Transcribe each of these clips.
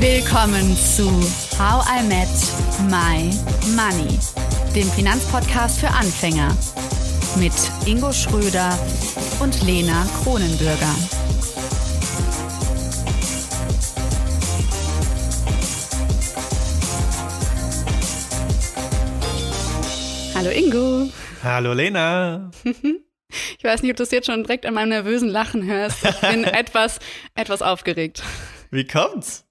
Willkommen zu How I Met My Money, dem Finanzpodcast für Anfänger mit Ingo Schröder und Lena Kronenbürger. Hallo Ingo. Hallo Lena. Ich weiß nicht, ob du es jetzt schon direkt an meinem nervösen Lachen hörst. Ich bin etwas, etwas aufgeregt. Wie kommt's?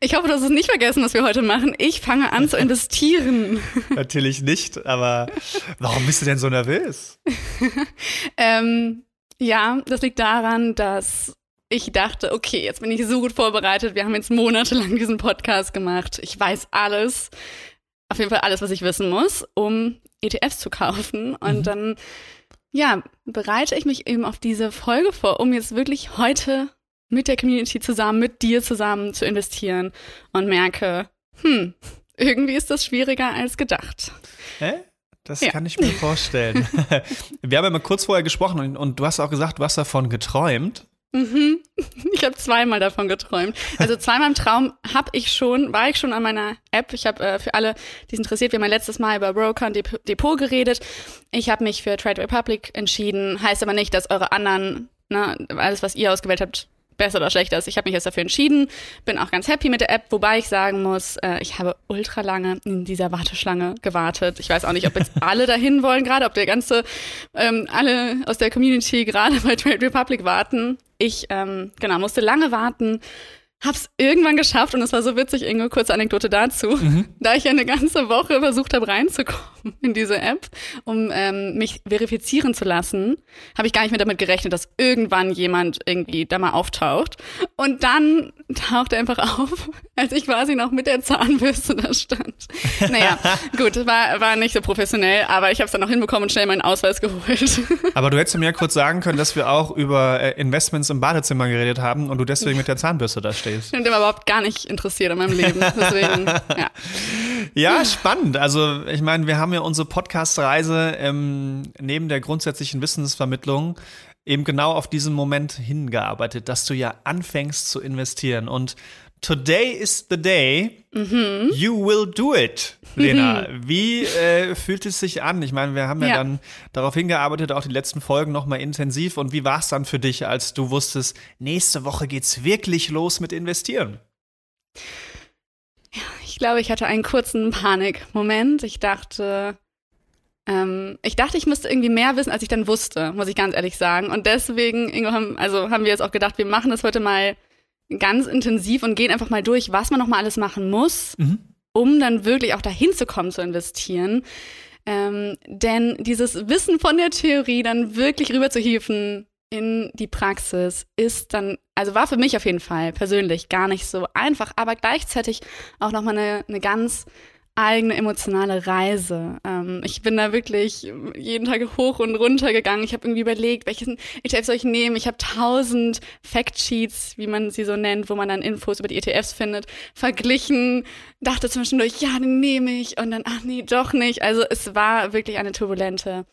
Ich hoffe, du hast es nicht vergessen, was wir heute machen. Ich fange an zu investieren. Natürlich nicht, aber warum bist du denn so nervös? ähm, ja, das liegt daran, dass ich dachte, okay, jetzt bin ich so gut vorbereitet. Wir haben jetzt monatelang diesen Podcast gemacht. Ich weiß alles. Auf jeden Fall alles, was ich wissen muss, um ETFs zu kaufen. Und mhm. dann, ja, bereite ich mich eben auf diese Folge vor, um jetzt wirklich heute mit der Community zusammen, mit dir zusammen zu investieren und merke, hm, irgendwie ist das schwieriger als gedacht. Hä? Das ja. kann ich mir vorstellen. Wir haben ja mal kurz vorher gesprochen und, und, du hast auch gesagt, du hast davon geträumt. Mhm. Ich habe zweimal davon geträumt. Also zweimal im Traum habe ich schon, war ich schon an meiner App. Ich habe äh, für alle, die es interessiert, wir haben ja letztes Mal über Broker und Dep Depot geredet. Ich habe mich für Trade Republic entschieden. Heißt aber nicht, dass eure anderen, ne, alles, was ihr ausgewählt habt, besser oder schlechter ist. Ich habe mich jetzt dafür entschieden, bin auch ganz happy mit der App, wobei ich sagen muss, äh, ich habe ultra lange in dieser Warteschlange gewartet. Ich weiß auch nicht, ob jetzt alle dahin wollen gerade, ob der ganze, ähm, alle aus der Community gerade bei Trade Republic warten. Ich, ähm, genau, musste lange warten hab's irgendwann geschafft und es war so witzig, Ingo, kurze Anekdote dazu, mhm. da ich ja eine ganze Woche versucht habe reinzukommen in diese App, um ähm, mich verifizieren zu lassen, habe ich gar nicht mehr damit gerechnet, dass irgendwann jemand irgendwie da mal auftaucht. Und dann taucht er einfach auf, als ich quasi noch mit der Zahnbürste da stand. Naja, gut, war, war nicht so professionell, aber ich habe es dann noch hinbekommen und schnell meinen Ausweis geholt. Aber du hättest mir kurz sagen können, dass wir auch über äh, Investments im Badezimmer geredet haben und du deswegen mit der Zahnbürste da stehst. Ich bin dem überhaupt gar nicht interessiert in meinem Leben. Deswegen, ja. Ja, spannend. Also ich meine, wir haben ja unsere Podcast-Reise ähm, neben der grundsätzlichen Wissensvermittlung eben genau auf diesen Moment hingearbeitet, dass du ja anfängst zu investieren. Und today is the day mhm. you will do it, Lena. Mhm. Wie äh, fühlt es sich an? Ich meine, wir haben ja, ja. dann darauf hingearbeitet, auch die letzten Folgen nochmal intensiv. Und wie war es dann für dich, als du wusstest, nächste Woche geht's wirklich los mit Investieren? Ich glaube, ich hatte einen kurzen Panikmoment. Ich dachte, ähm, ich dachte, ich müsste irgendwie mehr wissen, als ich dann wusste, muss ich ganz ehrlich sagen. Und deswegen, Ingo, haben, also haben wir jetzt auch gedacht, wir machen das heute mal ganz intensiv und gehen einfach mal durch, was man noch mal alles machen muss, mhm. um dann wirklich auch dahin zu kommen zu investieren. Ähm, denn dieses Wissen von der Theorie dann wirklich rüberzuhieven in die Praxis ist dann, also war für mich auf jeden Fall persönlich gar nicht so einfach, aber gleichzeitig auch nochmal eine, eine ganz eigene emotionale Reise. Ähm, ich bin da wirklich jeden Tag hoch und runter gegangen. Ich habe irgendwie überlegt, welchen ETF soll ich nehmen. Ich habe tausend Factsheets, wie man sie so nennt, wo man dann Infos über die ETFs findet, verglichen. Dachte zwischendurch, ja, den nehme ich und dann, ach nee, doch nicht. Also es war wirklich eine turbulente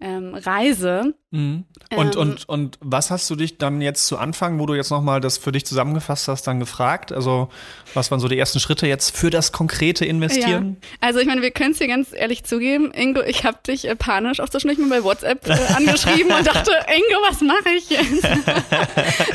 ähm, Reise. Mhm. Und, ähm, und, und was hast du dich dann jetzt zu Anfang, wo du jetzt nochmal das für dich zusammengefasst hast, dann gefragt? Also, was waren so die ersten Schritte jetzt für das konkrete Investieren? Ja. Also, ich meine, wir können es dir ganz ehrlich zugeben, Ingo, ich habe dich äh, panisch auch zwischendurch mal bei WhatsApp äh, angeschrieben und dachte, Ingo, was mache ich jetzt?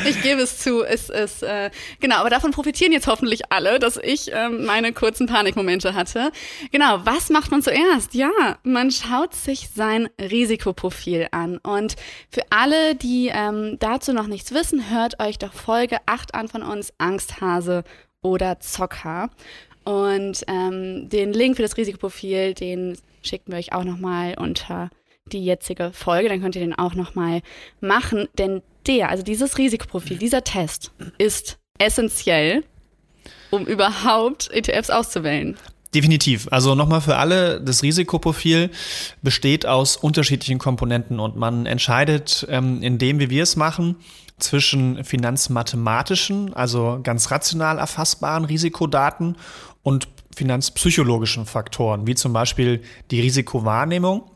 ich gebe es zu, es ist, äh, genau, aber davon profitieren jetzt hoffentlich alle, dass ich äh, meine kurzen Panikmomente hatte. Genau, was macht man zuerst? Ja, man schaut sich sein Risikoprofil an und für alle, die ähm, dazu noch nichts wissen, hört euch doch Folge 8 an von uns, Angsthase oder Zocker. Und ähm, den Link für das Risikoprofil, den schicken wir euch auch nochmal unter die jetzige Folge. Dann könnt ihr den auch nochmal machen. Denn der, also dieses Risikoprofil, dieser Test ist essentiell, um überhaupt ETFs auszuwählen. Definitiv. Also nochmal für alle, das Risikoprofil besteht aus unterschiedlichen Komponenten und man entscheidet ähm, in dem, wie wir es machen, zwischen finanzmathematischen, also ganz rational erfassbaren Risikodaten und finanzpsychologischen Faktoren, wie zum Beispiel die Risikowahrnehmung.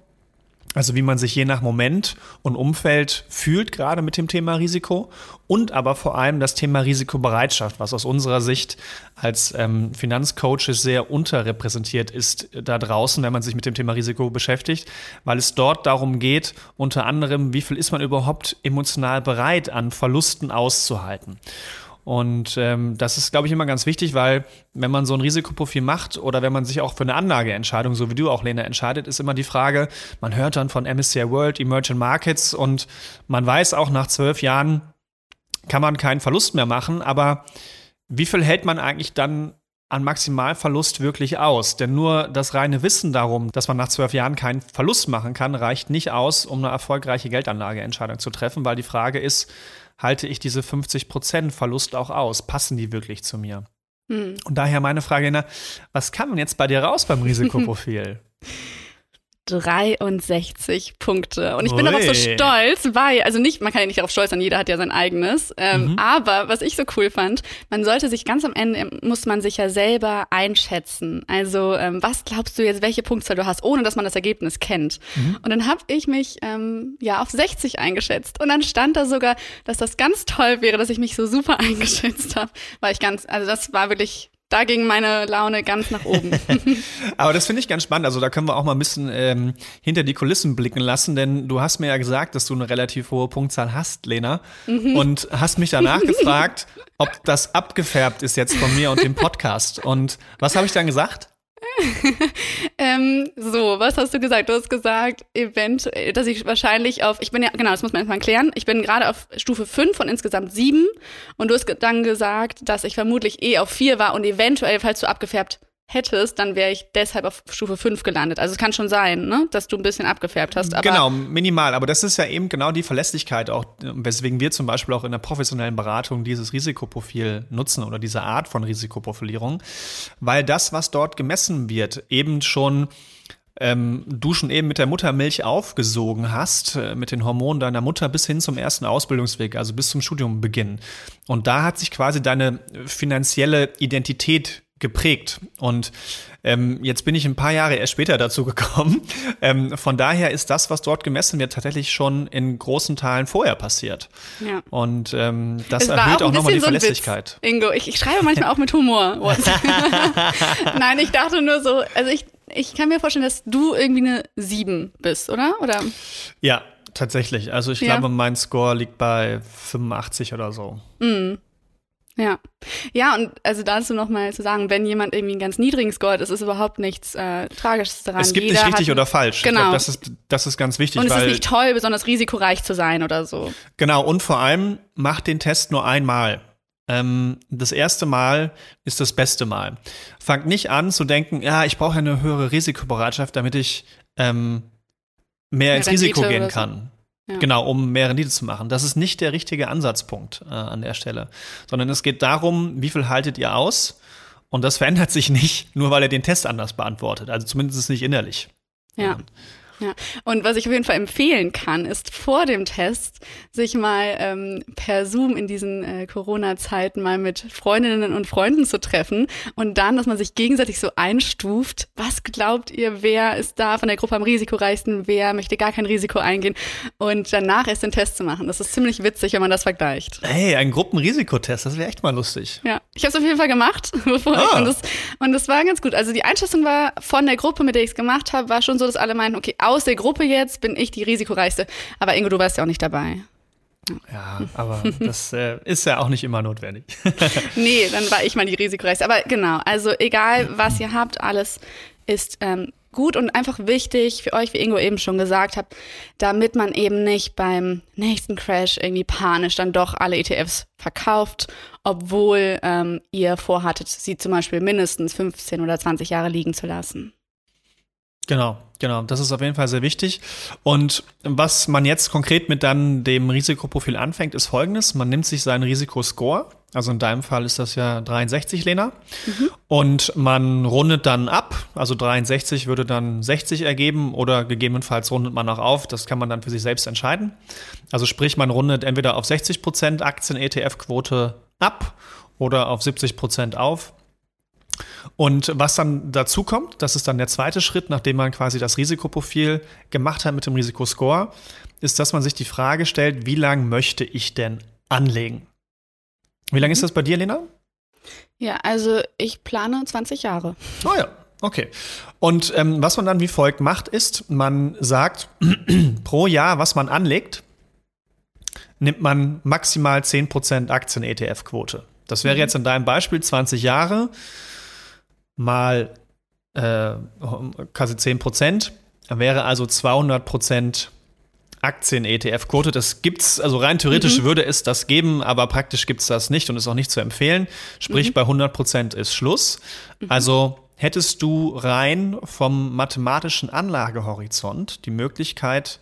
Also wie man sich je nach Moment und Umfeld fühlt, gerade mit dem Thema Risiko. Und aber vor allem das Thema Risikobereitschaft, was aus unserer Sicht als ähm, Finanzcoaches sehr unterrepräsentiert ist da draußen, wenn man sich mit dem Thema Risiko beschäftigt, weil es dort darum geht, unter anderem, wie viel ist man überhaupt emotional bereit, an Verlusten auszuhalten. Und ähm, das ist, glaube ich, immer ganz wichtig, weil wenn man so ein Risikoprofil macht oder wenn man sich auch für eine Anlageentscheidung, so wie du auch, Lena, entscheidet, ist immer die Frage, man hört dann von MSCI World, Emerging Markets und man weiß auch nach zwölf Jahren kann man keinen Verlust mehr machen, aber wie viel hält man eigentlich dann an Maximalverlust wirklich aus? Denn nur das reine Wissen darum, dass man nach zwölf Jahren keinen Verlust machen kann, reicht nicht aus, um eine erfolgreiche Geldanlageentscheidung zu treffen, weil die Frage ist, halte ich diese 50% Verlust auch aus? Passen die wirklich zu mir? Hm. Und daher meine Frage, Lena, was kam denn jetzt bei dir raus beim Risikoprofil? 63 Punkte. Und ich bin Ui. darauf so stolz, weil, also nicht, man kann ja nicht darauf stolz sein, jeder hat ja sein eigenes. Ähm, mhm. Aber was ich so cool fand, man sollte sich ganz am Ende, muss man sich ja selber einschätzen. Also, ähm, was glaubst du jetzt, welche Punktzahl du hast, ohne dass man das Ergebnis kennt? Mhm. Und dann habe ich mich ähm, ja auf 60 eingeschätzt. Und dann stand da sogar, dass das ganz toll wäre, dass ich mich so super eingeschätzt habe. Weil ich ganz, also das war wirklich da ging meine Laune ganz nach oben. Aber das finde ich ganz spannend. Also da können wir auch mal ein bisschen ähm, hinter die Kulissen blicken lassen, denn du hast mir ja gesagt, dass du eine relativ hohe Punktzahl hast, Lena, mhm. und hast mich danach gefragt, ob das abgefärbt ist jetzt von mir und dem Podcast. Und was habe ich dann gesagt? ähm, so, was hast du gesagt? Du hast gesagt, eventuell, dass ich wahrscheinlich auf, ich bin ja, genau, das muss man erstmal klären, ich bin gerade auf Stufe 5 von insgesamt 7 und du hast dann gesagt, dass ich vermutlich eh auf 4 war und eventuell, falls du abgefärbt hättest, dann wäre ich deshalb auf Stufe 5 gelandet. Also es kann schon sein, ne, dass du ein bisschen abgefärbt hast. genau, minimal. Aber das ist ja eben genau die Verlässlichkeit, auch weswegen wir zum Beispiel auch in der professionellen Beratung dieses Risikoprofil nutzen oder diese Art von Risikoprofilierung, weil das, was dort gemessen wird, eben schon ähm, du schon eben mit der Muttermilch aufgesogen hast, äh, mit den Hormonen deiner Mutter bis hin zum ersten Ausbildungsweg, also bis zum Studiumbeginn. Und da hat sich quasi deine finanzielle Identität geprägt. Und ähm, jetzt bin ich ein paar Jahre erst später dazu gekommen. Ähm, von daher ist das, was dort gemessen wird, tatsächlich schon in großen Teilen vorher passiert. Ja. Und ähm, das erhöht auch, auch nochmal die so Verlässlichkeit. Witz, Ingo, ich, ich schreibe manchmal auch mit Humor. Nein, ich dachte nur so, also ich, ich kann mir vorstellen, dass du irgendwie eine 7 bist, oder? oder? Ja, tatsächlich. Also ich ja. glaube, mein Score liegt bei 85 oder so. Mhm. Ja. Ja, und also dazu nochmal zu sagen, wenn jemand irgendwie einen ganz niedrigen Score hat, ist es überhaupt nichts äh, Tragisches daran. Es gibt Jeder nicht richtig oder falsch. Genau. Glaub, das, ist, das ist ganz wichtig. Und es ist nicht toll, besonders risikoreich zu sein oder so. Genau, und vor allem macht den Test nur einmal. Ähm, das erste Mal ist das beste Mal. Fangt nicht an zu denken, ja, ich brauche eine höhere Risikobereitschaft, damit ich ähm, mehr ins Risiko gehen kann. Ja. Genau, um mehr Rendite zu machen. Das ist nicht der richtige Ansatzpunkt äh, an der Stelle, sondern es geht darum, wie viel haltet ihr aus? Und das verändert sich nicht, nur weil er den Test anders beantwortet. Also zumindest nicht innerlich. Ja. Ja, und was ich auf jeden Fall empfehlen kann, ist vor dem Test sich mal ähm, per Zoom in diesen äh, Corona-Zeiten mal mit Freundinnen und Freunden zu treffen und dann, dass man sich gegenseitig so einstuft. Was glaubt ihr, wer ist da von der Gruppe am risikoreichsten, wer möchte gar kein Risiko eingehen und danach erst den Test zu machen. Das ist ziemlich witzig, wenn man das vergleicht. Hey, ein Gruppenrisikotest, das wäre echt mal lustig. Ja, ich habe es auf jeden Fall gemacht ah. und, das, und das war ganz gut. Also die Einschätzung war von der Gruppe, mit der ich es gemacht habe, war schon so, dass alle meinten, okay, aus der Gruppe jetzt bin ich die risikoreichste. Aber Ingo, du warst ja auch nicht dabei. Ja, aber das äh, ist ja auch nicht immer notwendig. nee, dann war ich mal die risikoreichste. Aber genau, also egal, was ihr habt, alles ist ähm, gut und einfach wichtig für euch, wie Ingo eben schon gesagt hat, damit man eben nicht beim nächsten Crash irgendwie panisch dann doch alle ETFs verkauft, obwohl ähm, ihr vorhattet, sie zum Beispiel mindestens 15 oder 20 Jahre liegen zu lassen. Genau, genau. Das ist auf jeden Fall sehr wichtig. Und was man jetzt konkret mit dann dem Risikoprofil anfängt, ist folgendes. Man nimmt sich seinen Risikoscore. Also in deinem Fall ist das ja 63, Lena. Mhm. Und man rundet dann ab. Also 63 würde dann 60 ergeben oder gegebenenfalls rundet man auch auf. Das kann man dann für sich selbst entscheiden. Also sprich, man rundet entweder auf 60 Prozent Aktien-ETF-Quote ab oder auf 70 Prozent auf. Und was dann dazu kommt, das ist dann der zweite Schritt, nachdem man quasi das Risikoprofil gemacht hat mit dem Risikoscore, ist, dass man sich die Frage stellt, wie lange möchte ich denn anlegen? Wie lange ist das bei dir, Lena? Ja, also ich plane 20 Jahre. Oh ja, okay. Und ähm, was man dann wie folgt macht, ist, man sagt, pro Jahr, was man anlegt, nimmt man maximal 10% Aktien-ETF-Quote. Das wäre mhm. jetzt in deinem Beispiel 20 Jahre mal äh, quasi 10 Prozent, wäre also 200 Prozent Aktien-ETF-Quote. Das gibt's, also rein theoretisch mhm. würde es das geben, aber praktisch gibt es das nicht und ist auch nicht zu empfehlen. Sprich, mhm. bei 100 Prozent ist Schluss. Mhm. Also hättest du rein vom mathematischen Anlagehorizont die Möglichkeit,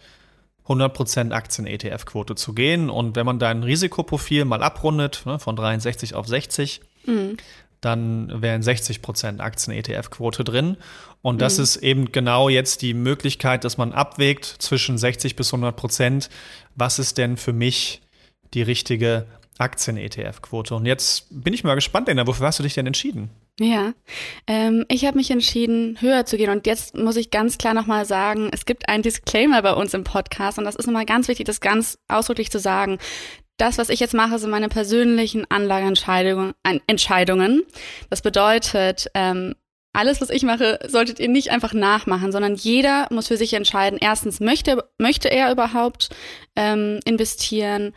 100% Aktien-ETF-Quote zu gehen. Und wenn man dein Risikoprofil mal abrundet, ne, von 63 auf 60, mhm dann wären 60 Prozent Aktien-ETF-Quote drin. Und das mhm. ist eben genau jetzt die Möglichkeit, dass man abwägt zwischen 60 bis 100 Prozent. Was ist denn für mich die richtige Aktien-ETF-Quote? Und jetzt bin ich mal gespannt, Lena, wofür hast du dich denn entschieden? Ja, ähm, ich habe mich entschieden, höher zu gehen. Und jetzt muss ich ganz klar nochmal sagen, es gibt einen Disclaimer bei uns im Podcast. Und das ist nochmal ganz wichtig, das ganz ausdrücklich zu sagen das, was ich jetzt mache, sind meine persönlichen Anlageentscheidungen. Entscheidungen. Das bedeutet, ähm, alles, was ich mache, solltet ihr nicht einfach nachmachen, sondern jeder muss für sich entscheiden. Erstens, möchte, möchte er überhaupt ähm, investieren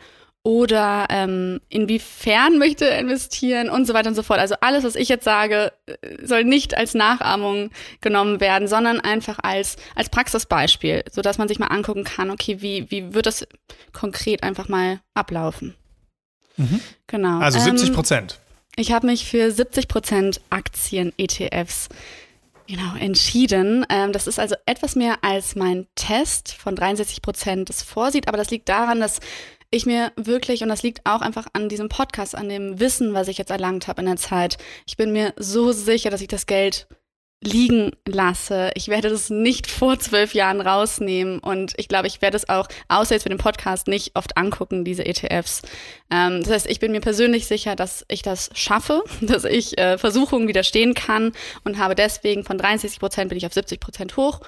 oder ähm, inwiefern möchte er investieren und so weiter und so fort. Also alles, was ich jetzt sage, äh, soll nicht als Nachahmung genommen werden, sondern einfach als, als Praxisbeispiel, sodass man sich mal angucken kann, okay, wie, wie wird das konkret einfach mal ablaufen. Mhm. Genau. Also 70 ähm, Prozent. Ähm, ich habe mich für 70 Prozent Aktien-ETFs genau entschieden. Ähm, das ist also etwas mehr als mein Test von 63 Prozent das vorsieht, aber das liegt daran, dass ich mir wirklich, und das liegt auch einfach an diesem Podcast, an dem Wissen, was ich jetzt erlangt habe in der Zeit, ich bin mir so sicher, dass ich das Geld liegen lasse. Ich werde das nicht vor zwölf Jahren rausnehmen und ich glaube, ich werde es auch, außer jetzt für den Podcast, nicht oft angucken, diese ETFs. Ähm, das heißt, ich bin mir persönlich sicher, dass ich das schaffe, dass ich äh, Versuchungen widerstehen kann und habe deswegen von 63 Prozent bin ich auf 70 Prozent hoch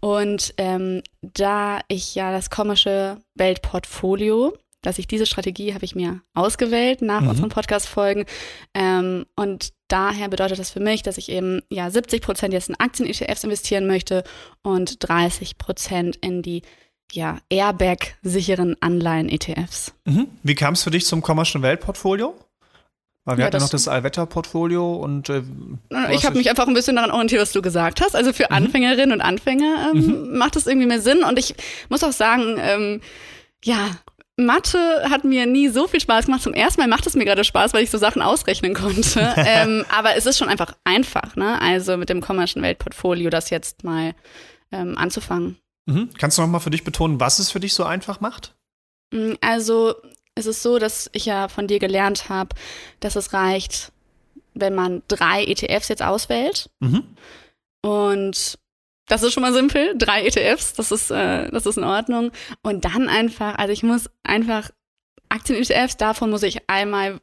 und ähm, da ich ja das komische Weltportfolio, dass ich diese Strategie habe ich mir ausgewählt nach mhm. unseren Podcast-Folgen. Ähm, und daher bedeutet das für mich, dass ich eben ja 70 Prozent jetzt in Aktien-ETFs investieren möchte und 30 Prozent in die ja, Airbag-sicheren Anleihen-ETFs. Mhm. Wie kam es für dich zum kommerziellen Weltportfolio? Weil wir ja, hatten ja noch das Allwetter-Portfolio und äh, ich habe mich einfach ein bisschen daran orientiert, was du gesagt hast. Also für mhm. Anfängerinnen und Anfänger ähm, mhm. macht das irgendwie mehr Sinn. Und ich muss auch sagen, ähm, ja, Mathe hat mir nie so viel Spaß gemacht. Zum ersten Mal macht es mir gerade Spaß, weil ich so Sachen ausrechnen konnte. ähm, aber es ist schon einfach einfach, ne? Also mit dem kommerziellen Weltportfolio das jetzt mal ähm, anzufangen. Mhm. Kannst du noch mal für dich betonen, was es für dich so einfach macht? Mm, also es ist so, dass ich ja von dir gelernt habe, dass es reicht, wenn man drei ETFs jetzt auswählt. Mhm. Und das ist schon mal simpel. Drei ETFs, das ist, äh, das ist in Ordnung. Und dann einfach, also ich muss einfach Aktien-ETFs, davon muss ich einmal,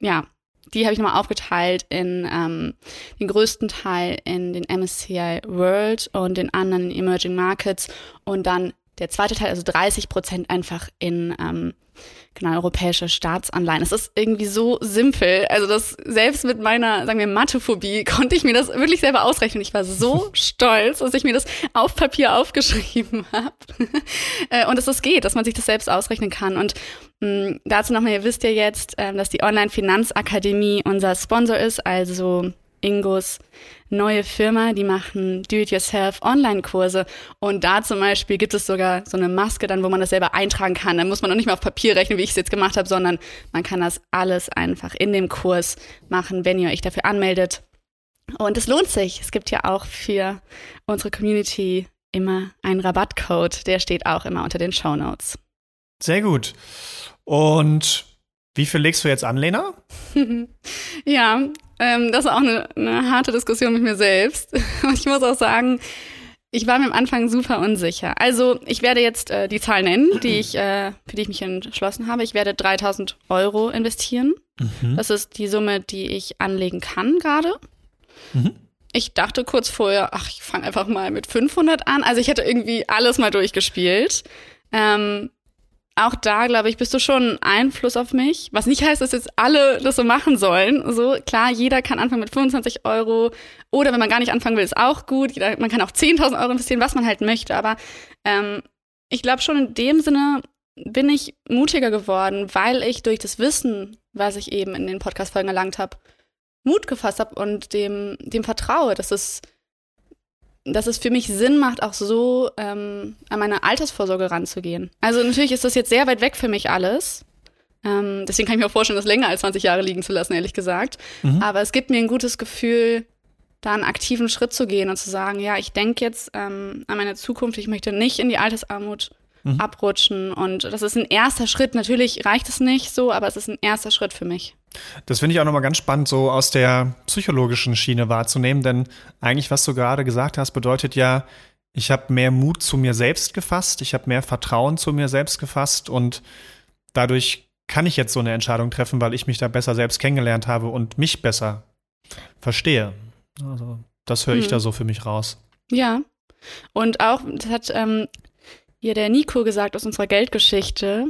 ja, die habe ich nochmal aufgeteilt in ähm, den größten Teil in den MSCI World und den anderen in Emerging Markets und dann der zweite Teil, also 30 Prozent einfach in ähm, genau, europäische Staatsanleihen. Es ist irgendwie so simpel. Also das selbst mit meiner, sagen wir, Mathephobie konnte ich mir das wirklich selber ausrechnen. Ich war so stolz, dass ich mir das auf Papier aufgeschrieben habe. Äh, und dass es geht, dass man sich das selbst ausrechnen kann. Und mh, mm, dazu nochmal, ihr wisst ja jetzt, äh, dass die Online-Finanzakademie unser Sponsor ist, also Ingos neue Firma, die machen Do-it-yourself-Online-Kurse. Und da zum Beispiel gibt es sogar so eine Maske dann, wo man das selber eintragen kann. Da muss man noch nicht mal auf Papier rechnen, wie ich es jetzt gemacht habe, sondern man kann das alles einfach in dem Kurs machen, wenn ihr euch dafür anmeldet. Und es lohnt sich. Es gibt ja auch für unsere Community immer einen Rabattcode. Der steht auch immer unter den Show Notes. Sehr gut. Und wie viel legst du jetzt an, Lena? ja, ähm, das ist auch eine, eine harte Diskussion mit mir selbst. Und ich muss auch sagen, ich war mir am Anfang super unsicher. Also ich werde jetzt äh, die Zahl nennen, die ich, äh, für die ich mich entschlossen habe. Ich werde 3000 Euro investieren. Mhm. Das ist die Summe, die ich anlegen kann gerade. Mhm. Ich dachte kurz vorher, ach, ich fange einfach mal mit 500 an. Also ich hätte irgendwie alles mal durchgespielt. Ähm, auch da, glaube ich, bist du schon ein Einfluss auf mich. Was nicht heißt, dass jetzt alle das so machen sollen. So, klar, jeder kann anfangen mit 25 Euro. Oder wenn man gar nicht anfangen will, ist auch gut. Man kann auch 10.000 Euro investieren, was man halt möchte. Aber ähm, ich glaube schon in dem Sinne bin ich mutiger geworden, weil ich durch das Wissen, was ich eben in den Podcast-Folgen erlangt habe, Mut gefasst habe und dem, dem vertraue, dass es dass es für mich Sinn macht, auch so ähm, an meine Altersvorsorge ranzugehen. Also natürlich ist das jetzt sehr weit weg für mich alles. Ähm, deswegen kann ich mir auch vorstellen, das länger als 20 Jahre liegen zu lassen, ehrlich gesagt. Mhm. Aber es gibt mir ein gutes Gefühl, da einen aktiven Schritt zu gehen und zu sagen, ja, ich denke jetzt ähm, an meine Zukunft, ich möchte nicht in die Altersarmut mhm. abrutschen. Und das ist ein erster Schritt. Natürlich reicht es nicht so, aber es ist ein erster Schritt für mich. Das finde ich auch nochmal ganz spannend, so aus der psychologischen Schiene wahrzunehmen, denn eigentlich, was du gerade gesagt hast, bedeutet ja, ich habe mehr Mut zu mir selbst gefasst, ich habe mehr Vertrauen zu mir selbst gefasst und dadurch kann ich jetzt so eine Entscheidung treffen, weil ich mich da besser selbst kennengelernt habe und mich besser verstehe. Also das höre ich hm. da so für mich raus. Ja. Und auch, das hat ähm, hier der Nico gesagt aus unserer Geldgeschichte,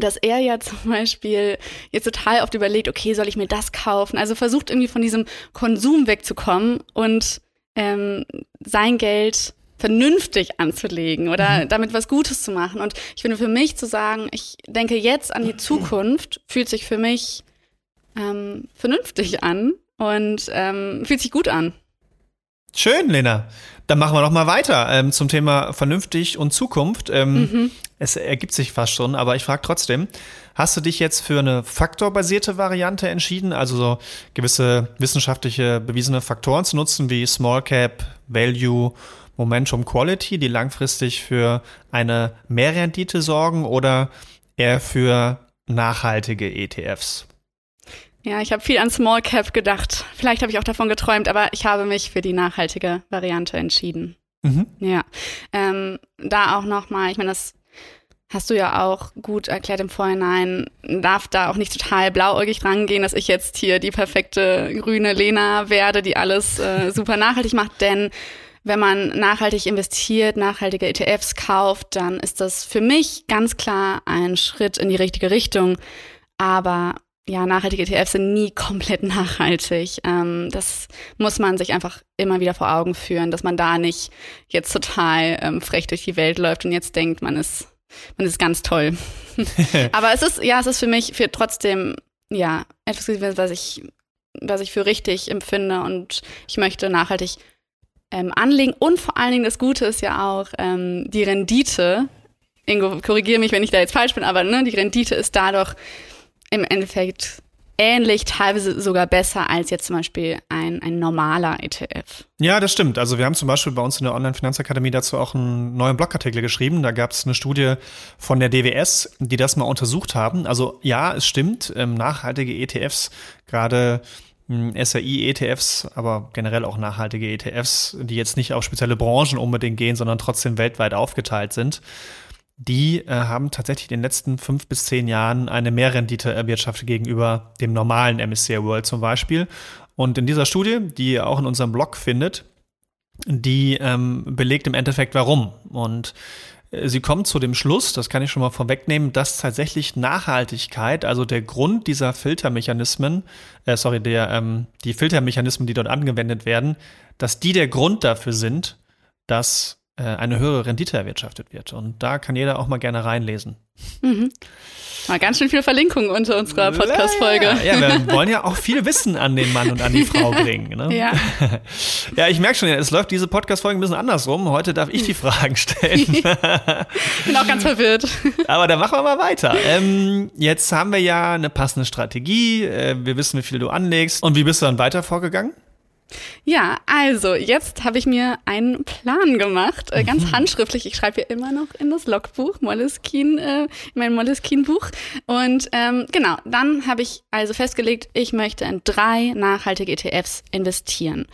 dass er ja zum Beispiel jetzt total oft überlegt, okay, soll ich mir das kaufen? Also versucht irgendwie von diesem Konsum wegzukommen und ähm, sein Geld vernünftig anzulegen oder mhm. damit was Gutes zu machen. Und ich finde für mich zu sagen, ich denke jetzt an die Zukunft, fühlt sich für mich ähm, vernünftig an und ähm, fühlt sich gut an. Schön, Lena. Dann machen wir noch mal weiter ähm, zum Thema vernünftig und Zukunft. Ähm, mhm. Es ergibt sich fast schon, aber ich frage trotzdem, hast du dich jetzt für eine faktorbasierte Variante entschieden, also so gewisse wissenschaftliche bewiesene Faktoren zu nutzen wie Small Cap, Value, Momentum Quality, die langfristig für eine Mehrrendite sorgen oder eher für nachhaltige ETFs? Ja, ich habe viel an Small Cap gedacht. Vielleicht habe ich auch davon geträumt, aber ich habe mich für die nachhaltige Variante entschieden. Mhm. Ja, ähm, da auch nochmal, ich meine, das hast du ja auch gut erklärt im Vorhinein, darf da auch nicht total blauäugig rangehen, dass ich jetzt hier die perfekte grüne Lena werde, die alles äh, super nachhaltig macht, denn wenn man nachhaltig investiert, nachhaltige ETFs kauft, dann ist das für mich ganz klar ein Schritt in die richtige Richtung. Aber ja, nachhaltige ETFs sind nie komplett nachhaltig. Ähm, das muss man sich einfach immer wieder vor Augen führen, dass man da nicht jetzt total ähm, frech durch die Welt läuft und jetzt denkt, man ist, man ist ganz toll. Aber es ist, ja, es ist für mich für trotzdem, ja, etwas, was ich, was ich für richtig empfinde und ich möchte nachhaltig ähm, anlegen. Und vor allen Dingen das Gute ist ja auch ähm, die Rendite. Ingo, korrigiere mich, wenn ich da jetzt falsch bin, aber ne, die Rendite ist dadurch im Endeffekt ähnlich, teilweise sogar besser als jetzt zum Beispiel ein, ein normaler ETF. Ja, das stimmt. Also wir haben zum Beispiel bei uns in der Online-Finanzakademie dazu auch einen neuen Blogartikel geschrieben. Da gab es eine Studie von der DWS, die das mal untersucht haben. Also ja, es stimmt, ähm, nachhaltige ETFs, gerade hm, SRI-ETFs, aber generell auch nachhaltige ETFs, die jetzt nicht auf spezielle Branchen unbedingt gehen, sondern trotzdem weltweit aufgeteilt sind die äh, haben tatsächlich in den letzten fünf bis zehn Jahren eine Mehrrendite erwirtschaftet gegenüber dem normalen MSCI World zum Beispiel. Und in dieser Studie, die ihr auch in unserem Blog findet, die ähm, belegt im Endeffekt warum. Und äh, sie kommt zu dem Schluss, das kann ich schon mal vorwegnehmen, dass tatsächlich Nachhaltigkeit, also der Grund dieser Filtermechanismen, äh, sorry, der, ähm, die Filtermechanismen, die dort angewendet werden, dass die der Grund dafür sind, dass eine höhere Rendite erwirtschaftet wird. Und da kann jeder auch mal gerne reinlesen. Mhm. Mal ganz schön viele Verlinkungen unter unserer Podcast-Folge. Ja, ja, wir wollen ja auch viel Wissen an den Mann und an die Frau bringen. Ne? Ja. ja, ich merke schon, es läuft diese Podcast-Folge ein bisschen andersrum. Heute darf ich die Fragen stellen. ich bin auch ganz verwirrt. Aber dann machen wir mal weiter. Ähm, jetzt haben wir ja eine passende Strategie. Äh, wir wissen, wie viel du anlegst. Und wie bist du dann weiter vorgegangen? Ja, also jetzt habe ich mir einen Plan gemacht, äh, ganz mhm. handschriftlich. Ich schreibe hier immer noch in das Logbuch, Moleskine, äh, in mein Moleskine-Buch. Und ähm, genau, dann habe ich also festgelegt, ich möchte in drei nachhaltige ETFs investieren.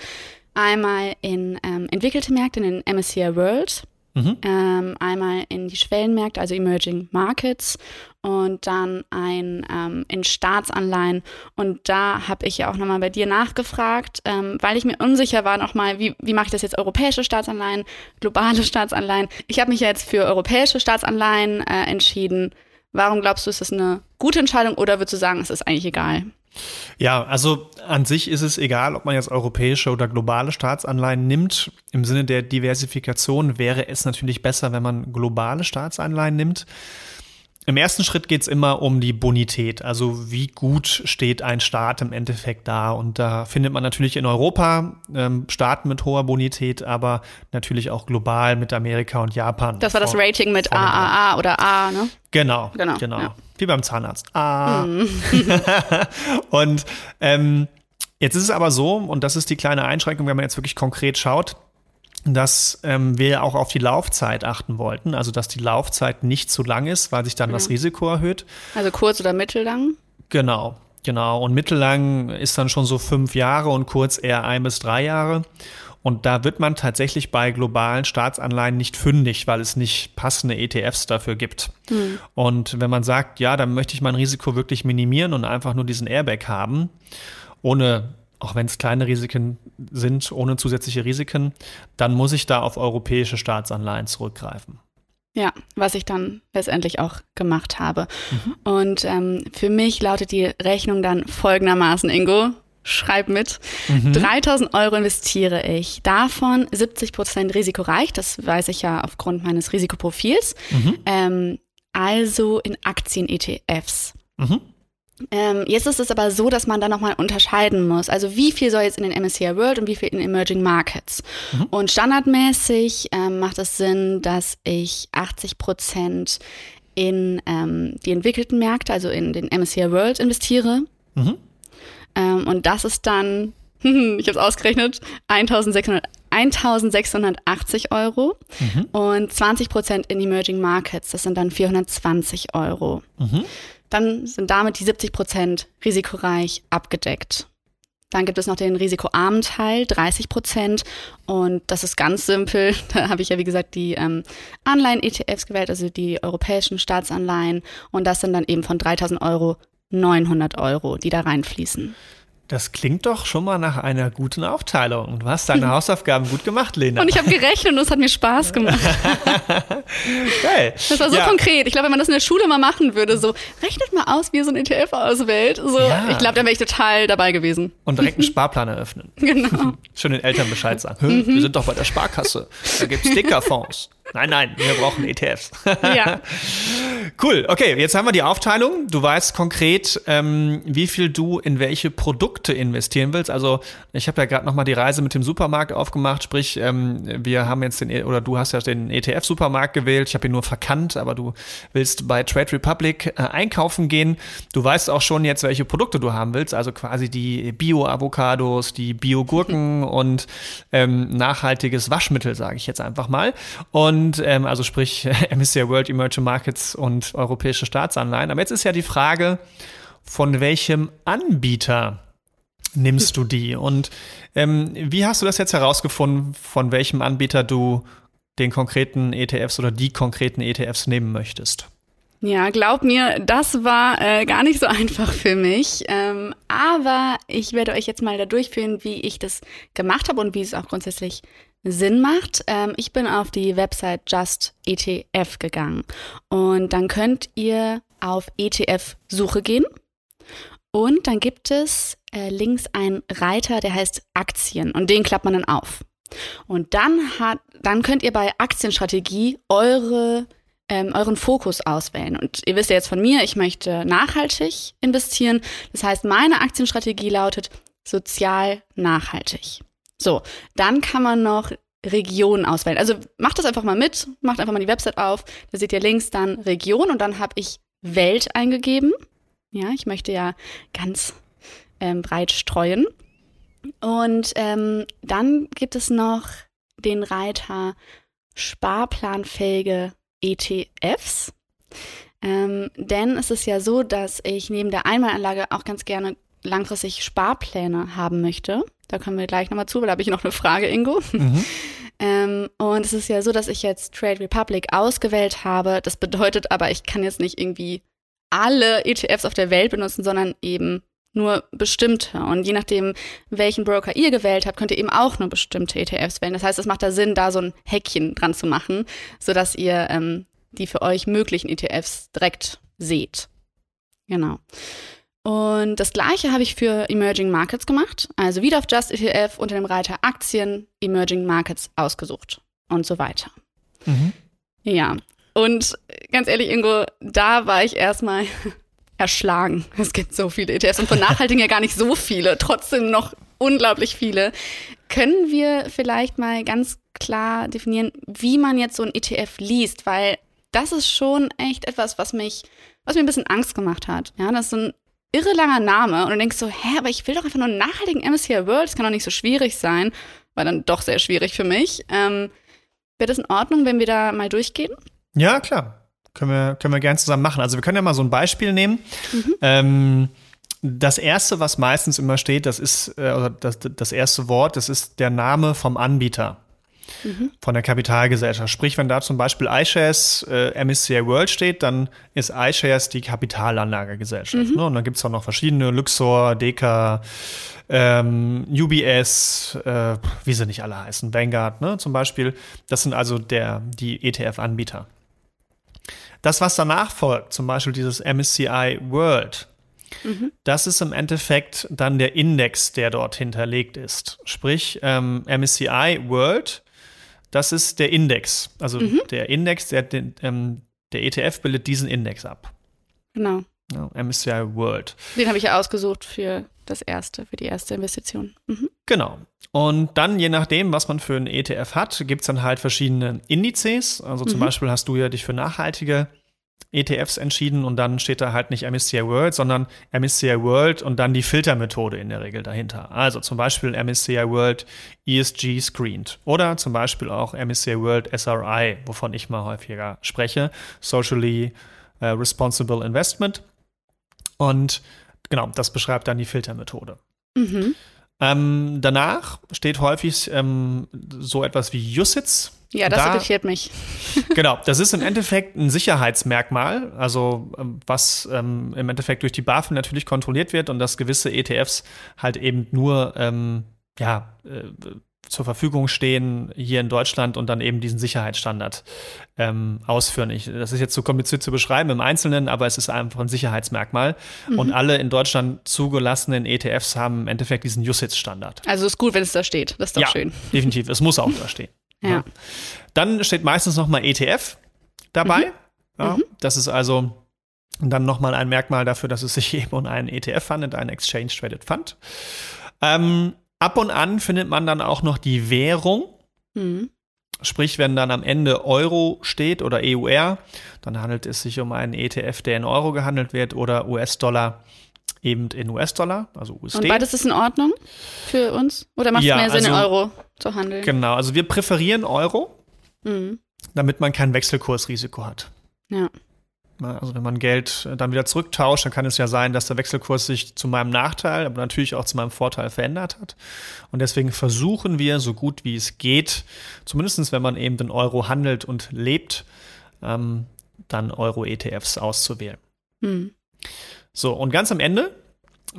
Einmal in ähm, entwickelte Märkte, in den MSCI World, Mhm. Ähm, einmal in die Schwellenmärkte, also Emerging Markets und dann ein ähm, in Staatsanleihen. Und da habe ich ja auch nochmal bei dir nachgefragt, ähm, weil ich mir unsicher war nochmal, wie, wie mache ich das jetzt europäische Staatsanleihen, globale Staatsanleihen. Ich habe mich ja jetzt für europäische Staatsanleihen äh, entschieden. Warum glaubst du, ist das eine gute Entscheidung oder würdest du sagen, es ist eigentlich egal? Ja, also an sich ist es egal, ob man jetzt europäische oder globale Staatsanleihen nimmt. Im Sinne der Diversifikation wäre es natürlich besser, wenn man globale Staatsanleihen nimmt. Im ersten Schritt geht es immer um die Bonität, also wie gut steht ein Staat im Endeffekt da. Und da findet man natürlich in Europa ähm, Staaten mit hoher Bonität, aber natürlich auch global mit Amerika und Japan. Das war das Rating mit AAA oder A, ne? Genau, genau. genau. Ja. Wie beim Zahnarzt. Ah. Mhm. und ähm, jetzt ist es aber so, und das ist die kleine Einschränkung, wenn man jetzt wirklich konkret schaut, dass ähm, wir auch auf die Laufzeit achten wollten, also dass die Laufzeit nicht zu lang ist, weil sich dann mhm. das Risiko erhöht. Also kurz oder mittellang? Genau, genau. Und mittellang ist dann schon so fünf Jahre und kurz eher ein bis drei Jahre. Und da wird man tatsächlich bei globalen Staatsanleihen nicht fündig, weil es nicht passende ETFs dafür gibt. Mhm. Und wenn man sagt, ja, dann möchte ich mein Risiko wirklich minimieren und einfach nur diesen Airbag haben, ohne auch wenn es kleine Risiken sind, ohne zusätzliche Risiken, dann muss ich da auf europäische Staatsanleihen zurückgreifen. Ja, was ich dann letztendlich auch gemacht habe. Mhm. Und ähm, für mich lautet die Rechnung dann folgendermaßen, Ingo schreib mit. Mhm. 3000 Euro investiere ich. Davon 70 Prozent risikoreich. Das weiß ich ja aufgrund meines Risikoprofils. Mhm. Ähm, also in Aktien-ETFs. Mhm. Ähm, jetzt ist es aber so, dass man da nochmal unterscheiden muss. Also wie viel soll jetzt in den MSCI World und wie viel in Emerging Markets? Mhm. Und standardmäßig ähm, macht es Sinn, dass ich 80 Prozent in ähm, die entwickelten Märkte, also in den MSCI World investiere. Mhm. Ähm, und das ist dann, ich habe es ausgerechnet, 1600, 1680 Euro mhm. und 20 Prozent in Emerging Markets, das sind dann 420 Euro. Dann sind damit die 70 Prozent risikoreich abgedeckt. Dann gibt es noch den risikoarmen Teil, 30 Prozent. Und das ist ganz simpel. Da habe ich ja, wie gesagt, die ähm, Anleihen-ETFs gewählt, also die europäischen Staatsanleihen. Und das sind dann eben von 3000 Euro 900 Euro, die da reinfließen. Das klingt doch schon mal nach einer guten Aufteilung. Du hast deine Hausaufgaben gut gemacht, Lena. Und ich habe gerechnet und es hat mir Spaß gemacht. Geil. Das war so ja. konkret. Ich glaube, wenn man das in der Schule mal machen würde, so rechnet mal aus, wie ihr so ein ETF auswählt. So, ja. Ich glaube, da wäre ich total dabei gewesen. Und direkt einen Sparplan eröffnen. Genau. Schon den Eltern Bescheid sagen. Mhm. Wir sind doch bei der Sparkasse. Da gibt es Dickerfonds. Nein, nein, wir brauchen ETFs. Ja. Cool, okay, jetzt haben wir die Aufteilung. Du weißt konkret, ähm, wie viel du in welche Produkte investieren willst. Also ich habe ja gerade nochmal die Reise mit dem Supermarkt aufgemacht, sprich, ähm, wir haben jetzt den, oder du hast ja den ETF-Supermarkt gewählt. Ich habe ihn nur verkannt, aber du willst bei Trade Republic äh, einkaufen gehen. Du weißt auch schon jetzt, welche Produkte du haben willst. Also quasi die Bio-Avocados, die Bio-Gurken und ähm, nachhaltiges Waschmittel, sage ich jetzt einfach mal. Und und ähm, also sprich MSCI World Emerging Markets und europäische Staatsanleihen. Aber jetzt ist ja die Frage, von welchem Anbieter nimmst du die? Und ähm, wie hast du das jetzt herausgefunden, von welchem Anbieter du den konkreten ETFs oder die konkreten ETFs nehmen möchtest? Ja, glaub mir, das war äh, gar nicht so einfach für mich. Ähm, aber ich werde euch jetzt mal da durchführen, wie ich das gemacht habe und wie es auch grundsätzlich Sinn macht. Ähm, ich bin auf die Website Just ETF gegangen und dann könnt ihr auf ETF-Suche gehen und dann gibt es äh, links einen Reiter, der heißt Aktien und den klappt man dann auf. Und dann hat, dann könnt ihr bei Aktienstrategie eure ähm, euren Fokus auswählen. Und ihr wisst ja jetzt von mir, ich möchte nachhaltig investieren. Das heißt, meine Aktienstrategie lautet sozial nachhaltig. So, dann kann man noch Region auswählen. Also macht das einfach mal mit, macht einfach mal die Website auf. Da seht ihr links dann Region und dann habe ich Welt eingegeben. Ja, ich möchte ja ganz ähm, breit streuen. Und ähm, dann gibt es noch den Reiter sparplanfähige ETFs. Ähm, denn es ist ja so, dass ich neben der Einmalanlage auch ganz gerne langfristig Sparpläne haben möchte. Da kommen wir gleich nochmal zu, weil da habe ich noch eine Frage, Ingo. Mhm. ähm, und es ist ja so, dass ich jetzt Trade Republic ausgewählt habe. Das bedeutet aber, ich kann jetzt nicht irgendwie alle ETFs auf der Welt benutzen, sondern eben nur bestimmte. Und je nachdem, welchen Broker ihr gewählt habt, könnt ihr eben auch nur bestimmte ETFs wählen. Das heißt, es macht da Sinn, da so ein Häkchen dran zu machen, sodass ihr ähm, die für euch möglichen ETFs direkt seht. Genau. Und das gleiche habe ich für Emerging Markets gemacht, also wieder auf Just ETF unter dem Reiter Aktien Emerging Markets ausgesucht und so weiter. Mhm. Ja, und ganz ehrlich, Ingo, da war ich erstmal erschlagen. Es gibt so viele ETFs und von nachhaltigen ja gar nicht so viele, trotzdem noch unglaublich viele. Können wir vielleicht mal ganz klar definieren, wie man jetzt so ein ETF liest? Weil das ist schon echt etwas, was mich, was mir ein bisschen Angst gemacht hat. Ja, das ist ein irre langer Name und du denkst so, hä, aber ich will doch einfach nur einen nachhaltigen MSCI World, das kann doch nicht so schwierig sein. War dann doch sehr schwierig für mich. Ähm, Wäre das in Ordnung, wenn wir da mal durchgehen? Ja, klar. Können wir, können wir gerne zusammen machen. Also wir können ja mal so ein Beispiel nehmen. Mhm. Ähm, das erste, was meistens immer steht, das ist, äh, das, das erste Wort, das ist der Name vom Anbieter. Mhm. Von der Kapitalgesellschaft. Sprich, wenn da zum Beispiel iShares äh, MSCI World steht, dann ist iShares die Kapitalanlagegesellschaft. Mhm. Ne? Und dann gibt es auch noch verschiedene, Luxor, Deka, ähm, UBS, äh, wie sie nicht alle heißen, Vanguard ne, zum Beispiel. Das sind also der, die ETF-Anbieter. Das, was danach folgt, zum Beispiel dieses MSCI World, mhm. das ist im Endeffekt dann der Index, der dort hinterlegt ist. Sprich, ähm, MSCI World, das ist der Index. Also mhm. der Index, der, den, ähm, der ETF bildet diesen Index ab. Genau. Ja, MSCI World. Den habe ich ja ausgesucht für das erste, für die erste Investition. Mhm. Genau. Und dann, je nachdem, was man für einen ETF hat, gibt es dann halt verschiedene Indizes. Also zum mhm. Beispiel hast du ja dich für nachhaltige ETFs entschieden und dann steht da halt nicht MSCI World, sondern MSCI World und dann die Filtermethode in der Regel dahinter. Also zum Beispiel MSCI World ESG Screened oder zum Beispiel auch MSCI World SRI, wovon ich mal häufiger spreche, Socially uh, Responsible Investment. Und genau, das beschreibt dann die Filtermethode. Mhm. Ähm, danach steht häufig ähm, so etwas wie USITS. Ja, das da, irritiert mich. genau, das ist im Endeffekt ein Sicherheitsmerkmal, also ähm, was ähm, im Endeffekt durch die BaFin natürlich kontrolliert wird und dass gewisse ETFs halt eben nur ähm, ja, äh, zur Verfügung stehen hier in Deutschland und dann eben diesen Sicherheitsstandard ähm, ausführen. Ich, das ist jetzt so kompliziert zu beschreiben im Einzelnen, aber es ist einfach ein Sicherheitsmerkmal. Mhm. Und alle in Deutschland zugelassenen ETFs haben im Endeffekt diesen USITS-Standard. Also ist gut, wenn es da steht. Das ist doch ja, schön. Definitiv. Es muss auch da stehen. ja. ja. Dann steht meistens nochmal ETF dabei. Mhm. Ja, mhm. Das ist also dann nochmal ein Merkmal dafür, dass es sich eben um einen ETF handelt, einen Exchange Traded Fund. Ähm, Ab und an findet man dann auch noch die Währung. Mhm. Sprich, wenn dann am Ende Euro steht oder EUR, dann handelt es sich um einen ETF, der in Euro gehandelt wird oder US-Dollar eben in US-Dollar, also USD. Und beides ist in Ordnung für uns? Oder macht es ja, mehr Sinn, also, in Euro zu handeln? Genau, also wir präferieren Euro, mhm. damit man kein Wechselkursrisiko hat. Ja. Ne? Also wenn man Geld äh, dann wieder zurücktauscht, dann kann es ja sein, dass der Wechselkurs sich zu meinem Nachteil, aber natürlich auch zu meinem Vorteil verändert hat. Und deswegen versuchen wir, so gut wie es geht, zumindest wenn man eben den Euro handelt und lebt, ähm, dann Euro-ETFs auszuwählen. Hm. So, und ganz am Ende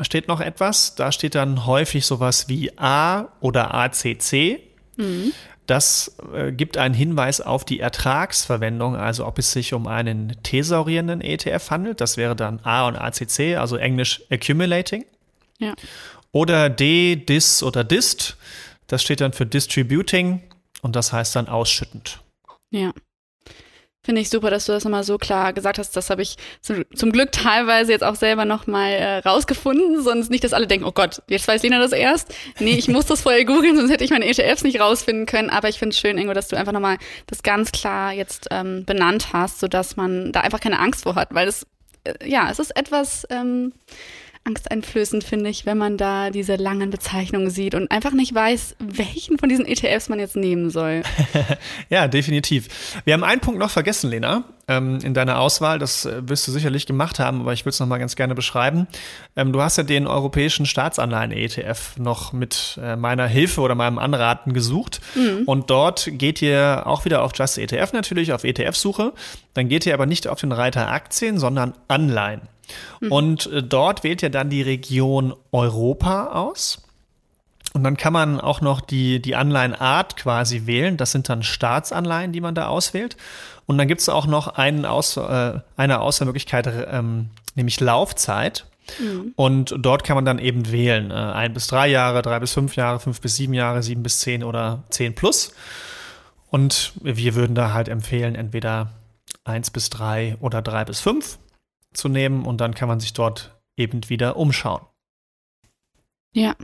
steht noch etwas, da steht dann häufig sowas wie A oder ACC. Mhm. Das äh, gibt einen Hinweis auf die Ertragsverwendung, also ob es sich um einen thesaurierenden ETF handelt. Das wäre dann A und ACC, also Englisch Accumulating. Ja. Oder D, DIS oder DIST. Das steht dann für Distributing und das heißt dann ausschüttend. Ja. Finde ich super, dass du das nochmal so klar gesagt hast. Das habe ich zum, zum, Glück teilweise jetzt auch selber nochmal äh, rausgefunden. Sonst nicht, dass alle denken, oh Gott, jetzt weiß Lena das erst. Nee, ich muss das vorher googeln, sonst hätte ich meine ETFs nicht rausfinden können. Aber ich finde es schön, Ingo, dass du einfach nochmal das ganz klar jetzt ähm, benannt hast, sodass man da einfach keine Angst vor hat. Weil es, äh, ja, es ist etwas... Ähm, angsteinflößend, finde ich, wenn man da diese langen Bezeichnungen sieht und einfach nicht weiß, welchen von diesen ETFs man jetzt nehmen soll. ja, definitiv. Wir haben einen Punkt noch vergessen, Lena. ähm, in deiner Auswahl. Das äh, wirst du sicherlich gemacht haben, aber ich würde es nochmal ganz gerne beschreiben. Ähm, du hast ja den europäischen Staatsanleihen-ETF noch mit äh, meiner Hilfe oder meinem Anraten gesucht. Mhm. Und dort geht ihr auch wieder auf Just ETF natürlich, auf ETF-Suche. Dann geht ihr aber nicht auf den Reiter Aktien, sondern Anleihen. Mhm. Und äh, dort wählt ihr dann die Region Europa aus. Und dann kann man auch noch die, die Anleihenart quasi wählen. Das sind dann Staatsanleihen, die man da auswählt. Und dann gibt es auch noch einen Aus, äh, eine Auswahlmöglichkeit, ähm, nämlich Laufzeit. Mhm. Und dort kann man dann eben wählen. Äh, ein bis drei Jahre, drei bis fünf Jahre, fünf bis sieben Jahre, sieben bis zehn oder zehn plus. Und wir würden da halt empfehlen, entweder eins bis drei oder drei bis fünf zu nehmen. Und dann kann man sich dort eben wieder umschauen. Ja,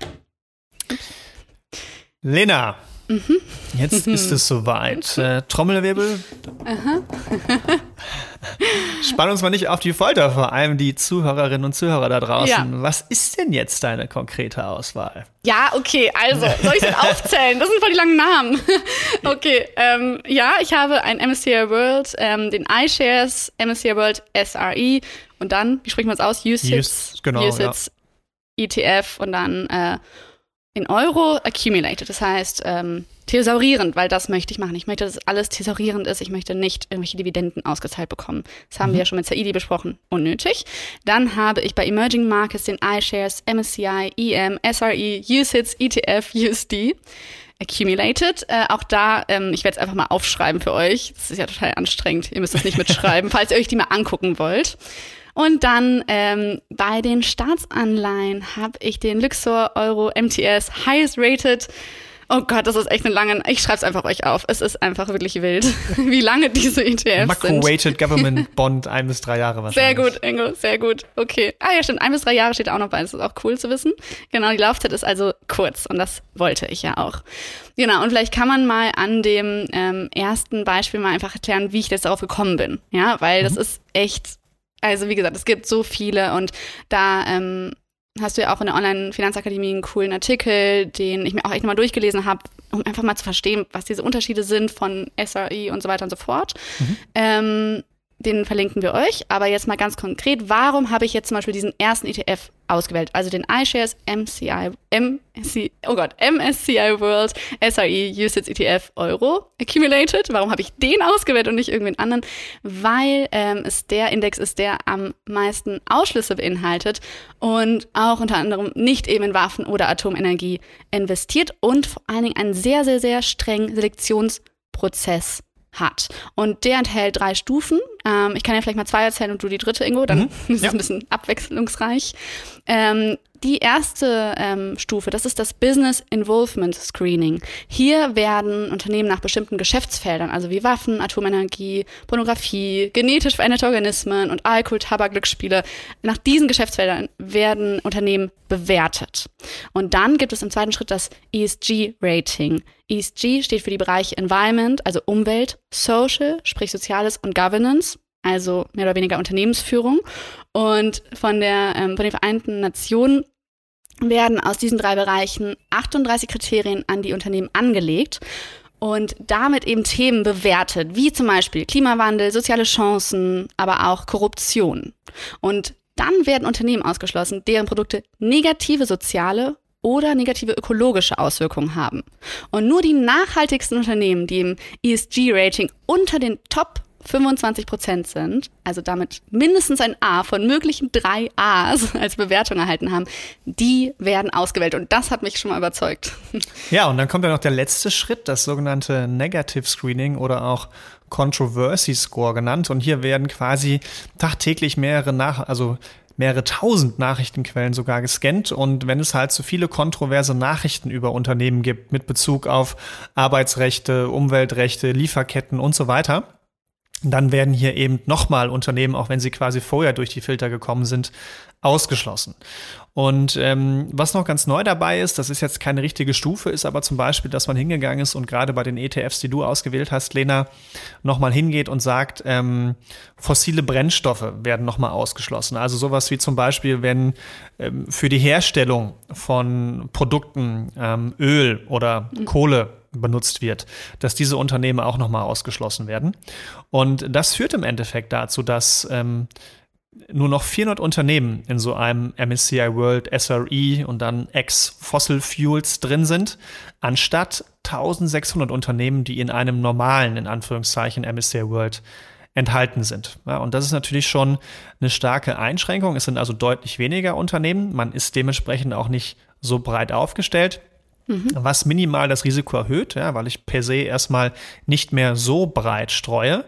Lena, mhm. jetzt ist es soweit. Äh, Trommelwirbel. Spann uns mal nicht auf die Folter, vor allem die Zuhörerinnen und Zuhörer da draußen. Ja. Was ist denn jetzt deine konkrete Auswahl? Ja, okay, also, soll ich es aufzählen? Das sind voll die langen Namen. okay, ähm, ja, ich habe ein MSCI World, ähm, den iShares, MSCI World SRE und dann, wie sprechen wir es aus? USITS, genau, USITS ja. ETF und dann äh, in Euro accumulated. Das heißt, ähm, thesaurierend, weil das möchte ich machen. Ich möchte, dass alles thesaurierend ist. Ich möchte nicht irgendwelche Dividenden ausgezahlt bekommen. Das haben mhm. wir ja schon mit Saidi besprochen. Unnötig. Dann habe ich bei Emerging Markets den iShares, MSCI, EM, SRE, USITS, ETF, USD. Accumulated. Äh, auch da, ähm, ich werde es einfach mal aufschreiben für euch. Das ist ja total anstrengend. Ihr müsst es nicht mitschreiben, falls ihr euch die mal angucken wollt. Und dann ähm, bei den Staatsanleihen habe ich den Luxor Euro MTS Highest Rated. Oh Gott, das ist echt eine lange. Ich schreibe es einfach euch auf. Es ist einfach wirklich wild, wie lange diese ETFs Macro sind. Macro-Weighted Government Bond, ein bis drei Jahre wahrscheinlich. Sehr gut, Ingo, sehr gut. Okay. Ah ja, stimmt. Ein bis drei Jahre steht auch noch bei. Das ist auch cool zu wissen. Genau, die Laufzeit ist also kurz und das wollte ich ja auch. Genau, und vielleicht kann man mal an dem ähm, ersten Beispiel mal einfach erklären, wie ich jetzt darauf gekommen bin. Ja, weil mhm. das ist echt also wie gesagt, es gibt so viele und da ähm, hast du ja auch in der Online-Finanzakademie einen coolen Artikel, den ich mir auch echt nochmal durchgelesen habe, um einfach mal zu verstehen, was diese Unterschiede sind von SRI und so weiter und so fort. Mhm. Ähm, den verlinken wir euch. Aber jetzt mal ganz konkret, warum habe ich jetzt zum Beispiel diesen ersten ETF ausgewählt? Also den iShares MCI, MSCI, oh Gott, MSCI World SRE USITS ETF Euro Accumulated. Warum habe ich den ausgewählt und nicht irgendwen anderen? Weil ähm, es der Index ist, der am meisten Ausschlüsse beinhaltet und auch unter anderem nicht eben in Waffen oder Atomenergie investiert und vor allen Dingen einen sehr, sehr, sehr strengen Selektionsprozess hat. Und der enthält drei Stufen. Ähm, ich kann ja vielleicht mal zwei erzählen und du die dritte, Ingo, dann mhm. ist es ja. ein bisschen abwechslungsreich. Ähm, die erste ähm, Stufe, das ist das Business Involvement Screening. Hier werden Unternehmen nach bestimmten Geschäftsfeldern, also wie Waffen, Atomenergie, Pornografie, genetisch veränderte Organismen und Alkohol, Tabak, Glücksspiele, nach diesen Geschäftsfeldern werden Unternehmen bewertet. Und dann gibt es im zweiten Schritt das ESG Rating. ESG steht für die Bereiche Environment, also Umwelt, Social, sprich Soziales und Governance also mehr oder weniger Unternehmensführung. Und von, der, ähm, von den Vereinten Nationen werden aus diesen drei Bereichen 38 Kriterien an die Unternehmen angelegt und damit eben Themen bewertet, wie zum Beispiel Klimawandel, soziale Chancen, aber auch Korruption. Und dann werden Unternehmen ausgeschlossen, deren Produkte negative soziale oder negative ökologische Auswirkungen haben. Und nur die nachhaltigsten Unternehmen, die im ESG-Rating unter den Top 25 Prozent sind, also damit mindestens ein A von möglichen drei A's als Bewertung erhalten haben, die werden ausgewählt. Und das hat mich schon mal überzeugt. Ja, und dann kommt ja noch der letzte Schritt, das sogenannte Negative Screening oder auch Controversy Score genannt. Und hier werden quasi tagtäglich mehrere nach, also mehrere tausend Nachrichtenquellen sogar gescannt. Und wenn es halt zu viele kontroverse Nachrichten über Unternehmen gibt mit Bezug auf Arbeitsrechte, Umweltrechte, Lieferketten und so weiter, dann werden hier eben nochmal Unternehmen, auch wenn sie quasi vorher durch die Filter gekommen sind, ausgeschlossen. Und ähm, was noch ganz neu dabei ist, das ist jetzt keine richtige Stufe, ist aber zum Beispiel, dass man hingegangen ist und gerade bei den ETFs, die du ausgewählt hast, Lena, nochmal hingeht und sagt, ähm, fossile Brennstoffe werden nochmal ausgeschlossen. Also sowas wie zum Beispiel, wenn ähm, für die Herstellung von Produkten ähm, Öl oder Kohle benutzt wird, dass diese Unternehmen auch nochmal ausgeschlossen werden. Und das führt im Endeffekt dazu, dass ähm, nur noch 400 Unternehmen in so einem MSCI World SRE und dann ex-Fossil Fuels drin sind, anstatt 1600 Unternehmen, die in einem normalen, in Anführungszeichen, MSCI World enthalten sind. Ja, und das ist natürlich schon eine starke Einschränkung. Es sind also deutlich weniger Unternehmen. Man ist dementsprechend auch nicht so breit aufgestellt. Mhm. Was minimal das Risiko erhöht, ja, weil ich per se erstmal nicht mehr so breit streue.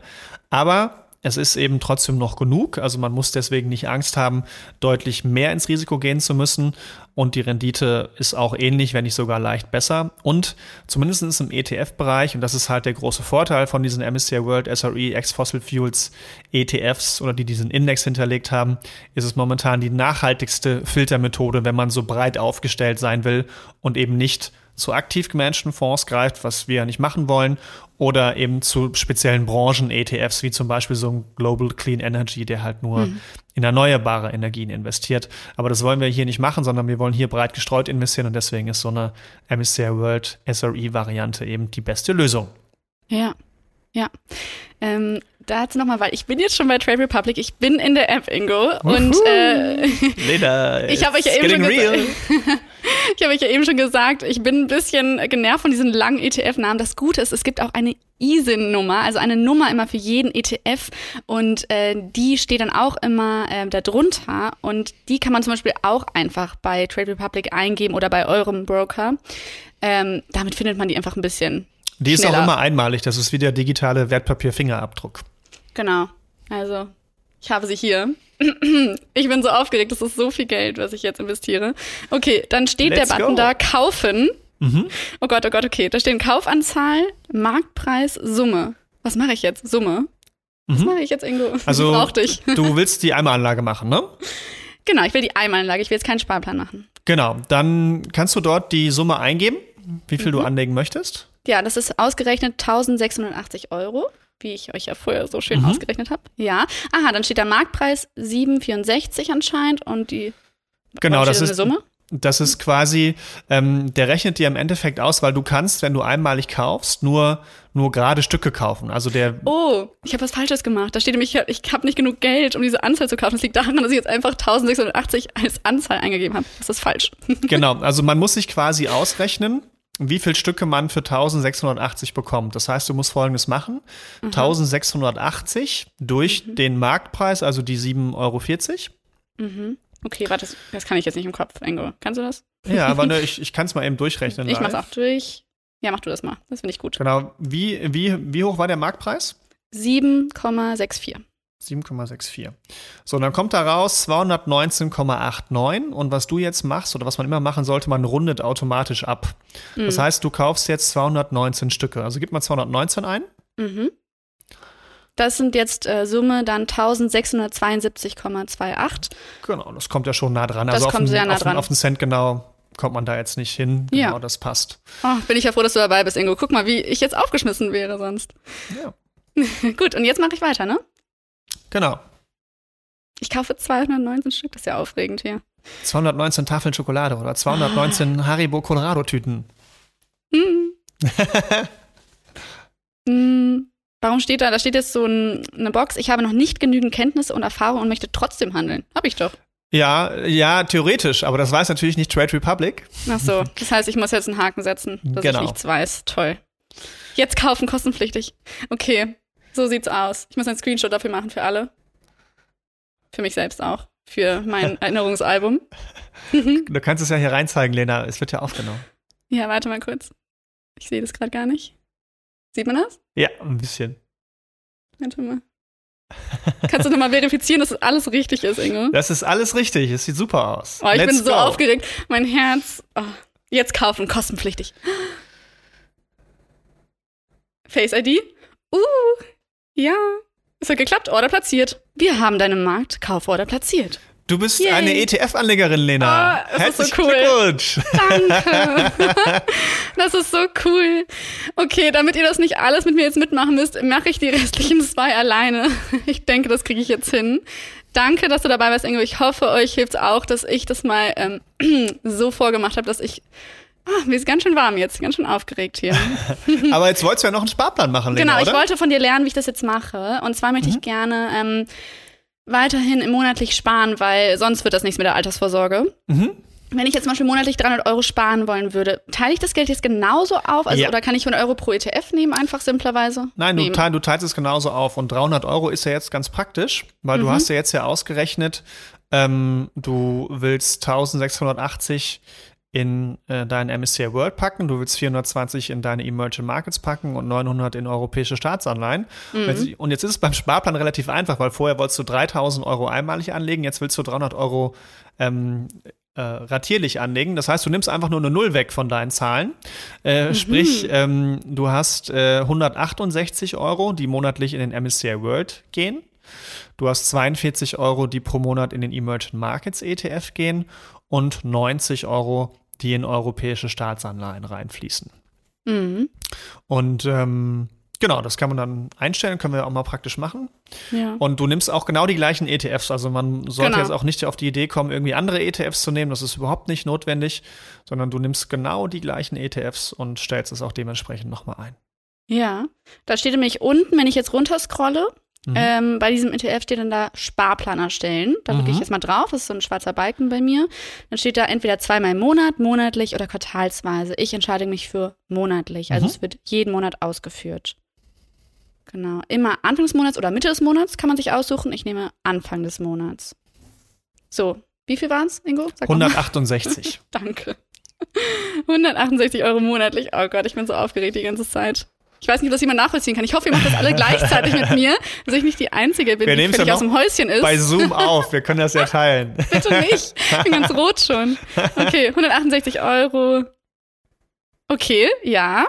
Aber es ist eben trotzdem noch genug. Also man muss deswegen nicht Angst haben, deutlich mehr ins Risiko gehen zu müssen. Und die Rendite ist auch ähnlich, wenn nicht sogar leicht besser. Und zumindest im ETF-Bereich, und das ist halt der große Vorteil von diesen MSCI World SRE Ex-Fossil Fuels ETFs oder die diesen Index hinterlegt haben, ist es momentan die nachhaltigste Filtermethode, wenn man so breit aufgestellt sein will und eben nicht zu aktiv gemanagten Fonds greift, was wir nicht machen wollen, oder eben zu speziellen Branchen-ETFs, wie zum Beispiel so ein Global Clean Energy, der halt nur mhm. in erneuerbare Energien investiert. Aber das wollen wir hier nicht machen, sondern wir wollen hier breit gestreut investieren und deswegen ist so eine MSCI World SRE-Variante eben die beste Lösung. Ja, ja. Ähm, dazu nochmal, weil ich bin jetzt schon bei Trade Republic, ich bin in der App, Ingo. Und äh, Leda, ich habe euch ja eben schon gesagt. Ich habe euch ja eben schon gesagt, ich bin ein bisschen genervt von diesen langen ETF-Namen. Das Gute ist, es gibt auch eine ISIN-Nummer, also eine Nummer immer für jeden ETF und äh, die steht dann auch immer äh, darunter und die kann man zum Beispiel auch einfach bei Trade Republic eingeben oder bei eurem Broker. Ähm, damit findet man die einfach ein bisschen. Die ist schneller. auch immer einmalig, das ist wie der digitale Wertpapier-Fingerabdruck. Genau, also ich habe sie hier. Ich bin so aufgeregt, das ist so viel Geld, was ich jetzt investiere. Okay, dann steht Let's der Button go. da kaufen. Mhm. Oh Gott, oh Gott, okay. Da stehen Kaufanzahl, Marktpreis, Summe. Was mache ich jetzt? Summe? Was mhm. mache ich jetzt, Ingo? Also, brauch dich. du willst die Einmalanlage machen, ne? Genau, ich will die Einmalanlage. Ich will jetzt keinen Sparplan machen. Genau, dann kannst du dort die Summe eingeben, wie viel mhm. du anlegen möchtest. Ja, das ist ausgerechnet 1680 Euro wie ich euch ja vorher so schön mhm. ausgerechnet habe. Ja. Aha, dann steht der Marktpreis 7,64 anscheinend und die Genau, das ist Summe. Das ist quasi, ähm, der rechnet dir im Endeffekt aus, weil du kannst, wenn du einmalig kaufst, nur, nur gerade Stücke kaufen. Also der. Oh, ich habe was Falsches gemacht. Da steht nämlich, ich habe nicht genug Geld, um diese Anzahl zu kaufen. Das liegt daran, dass ich jetzt einfach 1680 als Anzahl eingegeben habe. Das ist falsch. Genau, also man muss sich quasi ausrechnen, wie viele Stücke man für 1680 bekommt. Das heißt, du musst folgendes machen. Mhm. 1680 durch mhm. den Marktpreis, also die 7,40 Euro. Mhm. Okay, warte, das, kann ich jetzt nicht im Kopf, Engo. Kannst du das? Ja, aber ne, ich, ich kann es mal eben durchrechnen. Ich mach's auch durch. Ja, mach du das mal. Das finde ich gut. Genau. Wie, wie, wie hoch war der Marktpreis? 7,64. 7,64. So, und dann kommt da raus 219,89 und was du jetzt machst oder was man immer machen sollte, man rundet automatisch ab. Mhm. Das heißt, du kaufst jetzt 219 Stücke. Also gib mal 219 ein. Mhm. Das sind jetzt äh, Summe dann 1672,28. Genau, das kommt ja schon nah dran. Das also kommt auf sehr nah auf dran. auf den Cent genau kommt man da jetzt nicht hin. Genau, ja. das passt. Oh, bin ich ja froh, dass du dabei bist, Ingo. Guck mal, wie ich jetzt aufgeschmissen wäre sonst. Ja. Gut, und jetzt mache ich weiter, ne? Genau. Ich kaufe 219 Stück, das ist ja aufregend hier. 219 Tafeln Schokolade oder 219 ah. Haribo Colorado Tüten. Hm. hm. Warum steht da? Da steht jetzt so ein, eine Box. Ich habe noch nicht genügend Kenntnisse und Erfahrung und möchte trotzdem handeln. Hab ich doch. Ja, ja, theoretisch, aber das weiß natürlich nicht Trade Republic. Ach so, das heißt, ich muss jetzt einen Haken setzen, dass genau. ich nichts weiß. Toll. Jetzt kaufen kostenpflichtig. Okay, so sieht's aus. Ich muss einen Screenshot dafür machen für alle. Für mich selbst auch. Für mein Erinnerungsalbum. du kannst es ja hier reinzeigen, Lena. Es wird ja aufgenommen. Ja, warte mal kurz. Ich sehe das gerade gar nicht. Sieht man das? Ja, ein bisschen. Warte mal. Kannst du nochmal verifizieren, dass das alles richtig ist, Inge? Das ist alles richtig. Es sieht super aus. Oh, ich Let's bin so go. aufgeregt. Mein Herz. Oh, jetzt kaufen, kostenpflichtig. Face ID? Uh, ja. Es hat geklappt, Order platziert. Wir haben deinen Markt, Kauforder platziert. Du bist Yay. eine ETF-Anlegerin, Lena. Oh, das ist so cool. Glückwunsch. Danke. das ist so cool. Okay, damit ihr das nicht alles mit mir jetzt mitmachen müsst, mache ich die restlichen zwei alleine. Ich denke, das kriege ich jetzt hin. Danke, dass du dabei warst, Ingo. Ich hoffe, euch hilft es auch, dass ich das mal ähm, so vorgemacht habe, dass ich Ah, mir ist ganz schön warm jetzt, ganz schön aufgeregt hier. Aber jetzt wolltest du ja noch einen Sparplan machen, Lena, genau, ich oder? wollte von dir lernen, wie ich das jetzt mache. Und zwar möchte ich gerne ähm, weiterhin monatlich sparen, weil sonst wird das nichts mit der Altersvorsorge. Mhm. Wenn ich jetzt zum Beispiel monatlich 300 Euro sparen wollen würde, teile ich das Geld jetzt genauso auf? Also, Ja. Oder kann ich 100 Euro pro ETF nehmen, einfach simplerweise? Nein, du, teil, du teilst es genauso auf. Und 300 Euro ist ja jetzt ganz praktisch, weil Mhm. du hast ja jetzt ja ausgerechnet, ähm, du willst 1680 in äh, deinen MSCI World packen, du willst 420 in deine Emerging Markets packen und 900 in europäische Staatsanleihen. Und jetzt- Und jetzt ist es beim Sparplan relativ einfach, weil vorher wolltest du 3000 Euro einmalig anlegen, jetzt willst du 300 Euro ähm, äh, ratierlich anlegen. Das heißt, du nimmst einfach nur eine Null weg von deinen Zahlen. Äh, Sprich, ähm, du hast äh, 168 Euro, die monatlich in den MSCI World gehen. Du hast 42 Euro, die pro Monat in den Emerging Markets ETF gehen und 90 Euro, die in europäische Staatsanleihen reinfließen. Mhm. Und ähm, genau, das kann man dann einstellen, können wir auch mal praktisch machen. Ja. Und du nimmst auch genau die gleichen ETFs. Also man sollte Genau. jetzt auch nicht auf die Idee kommen, irgendwie andere ETFs zu nehmen. Das ist überhaupt nicht notwendig, sondern du nimmst genau die gleichen ETFs und stellst es auch dementsprechend nochmal ein. Ja, da steht nämlich unten, wenn ich jetzt runterscrolle, Mhm. ähm, bei diesem ETF steht dann da Sparplan erstellen. Da drücke ich Mhm. jetzt mal drauf, das ist so ein schwarzer Balken bei mir. Dann steht da entweder zweimal im Monat, monatlich oder quartalsweise. Ich entscheide mich für monatlich, also Mhm. es wird jeden Monat ausgeführt. Genau, immer Anfang des Monats oder Mitte des Monats kann man sich aussuchen. Ich nehme Anfang des Monats. So, wie viel waren es, Ingo? Sag noch mal. 168. Danke. 168 Euro monatlich. Oh Gott, ich bin so aufgeregt die ganze Zeit. Ich weiß nicht, ob das jemand nachvollziehen kann. Ich hoffe, ihr macht das alle gleichzeitig mit mir, dass ich nicht die Einzige bin, Wir die völlig ja aus dem Häuschen ist. Bei Zoom auf, wir können das ja teilen. Bitte nicht. Ich bin ganz rot schon. Okay, 168 Euro. Okay, ja.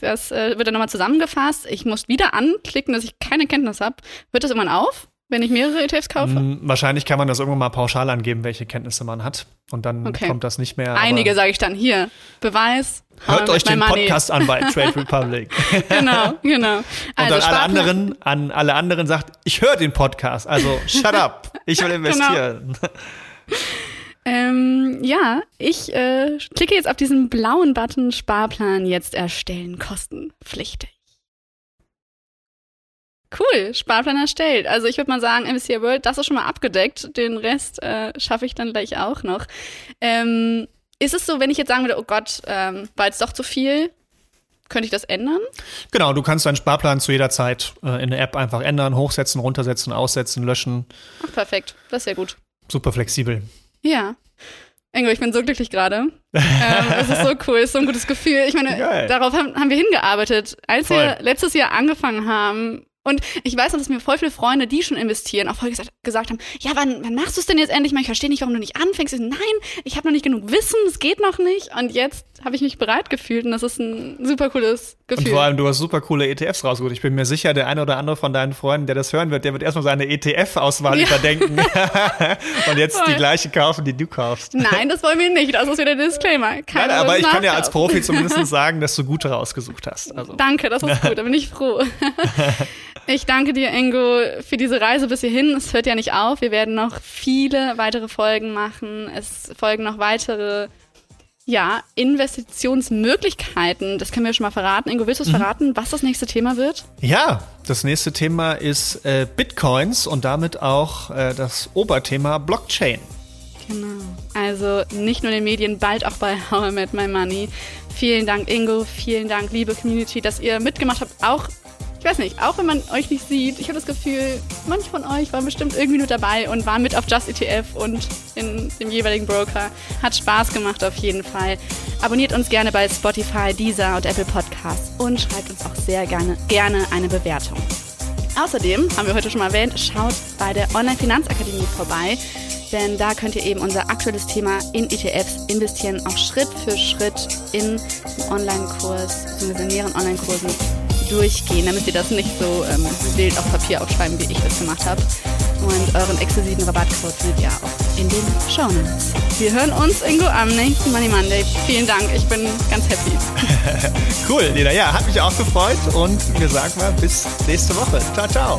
Das äh, wird dann nochmal zusammengefasst. Ich muss wieder anklicken, dass ich keine Kenntnis habe. Hört das irgendwann auf, wenn ich mehrere ETFs kaufe? Hm, Wahrscheinlich kann man das irgendwann mal pauschal angeben, welche Kenntnisse man hat. Und dann Okay. kommt das nicht mehr. Einige sage ich dann hier. Beweis. Hört euch den money. Podcast an bei Trade Republic. Genau, genau. Und Also an alle Sparplan- anderen, an alle anderen sagt, ich höre den Podcast, also shut up, ich Genau. will investieren. Ähm, ja, ich äh, klicke jetzt auf diesen blauen Button Sparplan jetzt erstellen, kostenpflichtig. Cool, Sparplan erstellt. Also ich würde mal sagen, MSCI World, das ist schon mal abgedeckt. Den Rest äh, schaffe ich dann gleich auch noch. Ähm, ist es so, wenn ich jetzt sagen würde, oh Gott, ähm, war jetzt doch zu viel, könnte ich das ändern? Genau, du kannst deinen Sparplan zu jeder Zeit äh, in der App einfach ändern, hochsetzen, runtersetzen, aussetzen, löschen. Ach, perfekt. Das ist ja gut. Super flexibel. Ja. Ingo, ich bin so glücklich gerade. ähm, es ist so cool, es ist so ein gutes Gefühl. Ich meine, Geil. darauf haben, haben wir hingearbeitet, als wir Voll. letztes Jahr angefangen haben. Und ich weiß noch, dass mir voll viele Freunde, die schon investieren, auch voll gesagt, gesagt haben, ja, wann, wann machst du es denn jetzt endlich mal? Ich verstehe nicht, warum du nicht anfängst. Ich nein, ich habe noch nicht genug Wissen, es geht noch nicht. Und jetzt habe ich mich bereit gefühlt und das ist ein super cooles Und Gefühl. vor allem, du hast super coole ETFs rausgeholt. Ich bin mir sicher, der eine oder andere von deinen Freunden, der das hören wird, der wird erstmal seine ETF-Auswahl Ja. überdenken und jetzt die Voll. gleiche kaufen, die du kaufst. Nein, das wollen wir nicht. Das ist wieder der Disclaimer. Keiner Nein, aber ich kann ja als. Profi zumindest sagen, dass du gute rausgesucht hast. Also. Danke, das ist gut, da bin ich froh. Ich danke dir, Ingo, für diese Reise bis hierhin. Es hört ja nicht auf. Wir werden noch viele weitere Folgen machen. Es folgen noch weitere, ja, Investitionsmöglichkeiten. Das können wir schon mal verraten. Ingo, willst du es verraten, was das nächste Thema wird? Ja, das nächste Thema ist äh, Bitcoins und damit auch äh, das Oberthema Blockchain. Genau. Also nicht nur in den Medien, bald auch bei How I Met My Money. Vielen Dank, Ingo. Vielen Dank, liebe Community, dass ihr mitgemacht habt. Auch, ich weiß nicht, auch wenn man euch nicht sieht, ich habe das Gefühl, manche von euch waren bestimmt irgendwie mit dabei und waren mit auf Just ETF und in dem jeweiligen Broker. Hat Spaß gemacht auf jeden Fall. Abonniert uns gerne bei Spotify, Deezer und Apple Podcasts und schreibt uns auch sehr gerne, gerne eine Bewertung. Außerdem, haben wir heute schon mal erwähnt, schaut bei der Online-Finanzakademie vorbei, denn da könnt ihr eben unser aktuelles Thema in ETFs investieren, auch Schritt für Schritt in Online-Kurs, in mehreren Online-Kursen durchgehen, damit ihr das nicht so ähm, wild auf Papier aufschreiben, wie ich das gemacht habe. Und euren exklusiven Rabattcode findet ihr auch in den Shownotes. Wir hören uns, Ingo, am nächsten Money Monday. Vielen Dank, ich bin ganz happy. Cool, Lena. Ja, hat mich auch gefreut und wir sagen mal bis nächste Woche. Ciao, ciao.